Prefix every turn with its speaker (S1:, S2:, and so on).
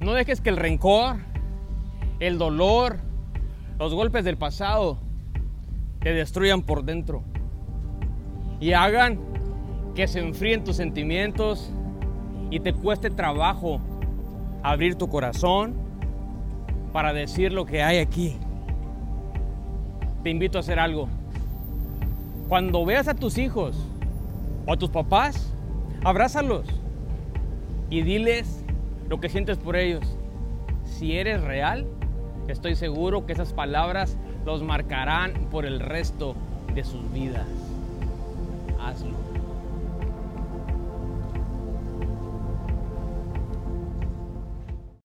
S1: No dejes que el rencor, el dolor, los golpes del pasado te destruyan por dentro y hagan que se enfríen tus sentimientos y te cueste trabajo abrir tu corazón para decir lo que hay aquí. Te invito a hacer algo. Cuando veas a tus hijos o a tus papás, abrázalos y diles lo que sientes por ellos. Si eres real, estoy seguro que esas palabras los marcarán por el resto de sus vidas. Hazlo.